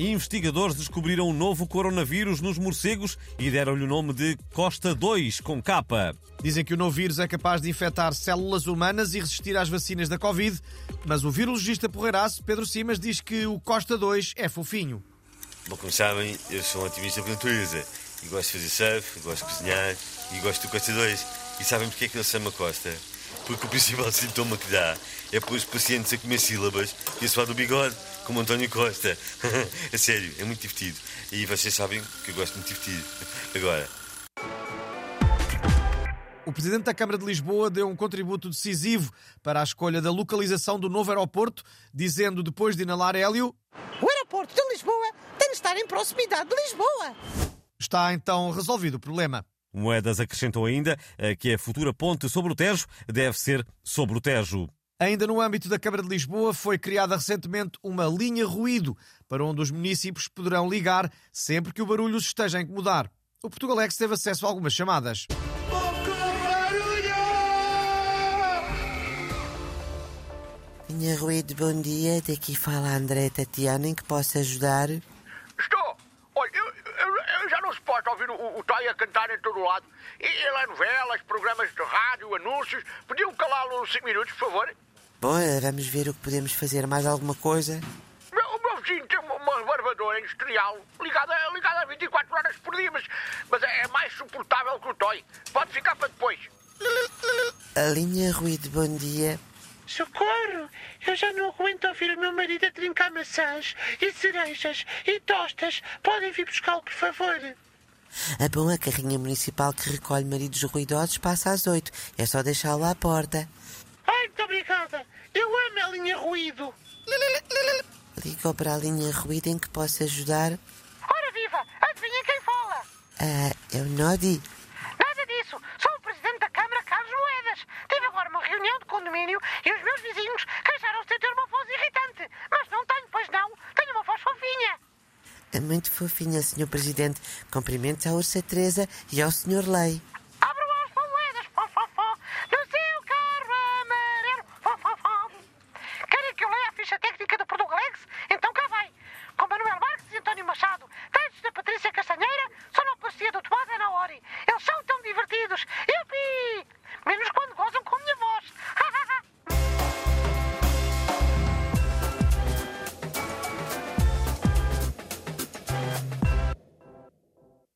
Investigadores descobriram um novo coronavírus nos morcegos e deram-lhe o nome de Costa 2, com capa. Dizem que o novo vírus é capaz de infectar células humanas e resistir às vacinas da Covid, mas o virologista porreiraço Pedro Simas diz que o Costa 2 é fofinho. Bom, como sabem, eu sou um otimista por natureza e gosto de fazer surf, gosto de cozinhar e gosto do Costa 2. E sabem porque é que ele se chama Costa? Porque o principal sintoma que dá é pôr os pacientes a comer sílabas e a suar do bigode, como António Costa. a sério, é muito divertido. E vocês sabem que eu gosto muito de divertido. Agora, O presidente da Câmara de Lisboa deu um contributo decisivo para a escolha da localização do novo aeroporto, dizendo depois de inalar hélio: O aeroporto de Lisboa tem de estar em proximidade de Lisboa. está então resolvido o problema. Moedas acrescentou ainda eh, que a futura ponte sobre o Tejo deve ser sobre o Tejo. Ainda no âmbito da Câmara de Lisboa, foi criada recentemente uma linha ruído para onde os municípios poderão ligar sempre que o barulho os esteja a incomodar. O Portugalex teve acesso a algumas chamadas. Minha Ruído, bom dia. Daqui fala a André Tatiana, em que posso ajudar? Já não suporto ouvir o, o Toy a cantar em todo o lado. E, e lá novelas, programas de rádio, anúncios. Podiam calá-lo uns 5 minutos, por favor? Bom, vamos ver o que podemos fazer. Mais alguma coisa? Meu- O meu vizinho tem uma, uma barbadora industrial ligada, ligada 24 horas por dia, mas, mas é mais suportável que o Toy. Pode ficar para depois. A linha Ruído, bom dia. Socorro! Eu já não aguento ouvir o meu marido a trincar maçãs e cerejas e tostas. Podem vir buscá-lo, por favor. A bom, a carrinha municipal que recolhe maridos ruidosos passa às oito. É só deixá-lo à porta. Ai, muito obrigada. Eu amo a linha ruído. Ligou para a linha Ruído em que posso ajudar. Ora viva! Adivinha quem fala? Ah, é o Nodi. Nada disso. Sou o presidente da Câmara, Carlos Moedas. Tive agora uma reunião de condomínio e os meus vizinhos queixaram-se de ter uma voz irritante. Mas não tenho, pois não. Tenho uma voz fofinha. É muito fofinha, Sr. Presidente. Cumprimentos à Ursa Teresa e ao Sr. Lei.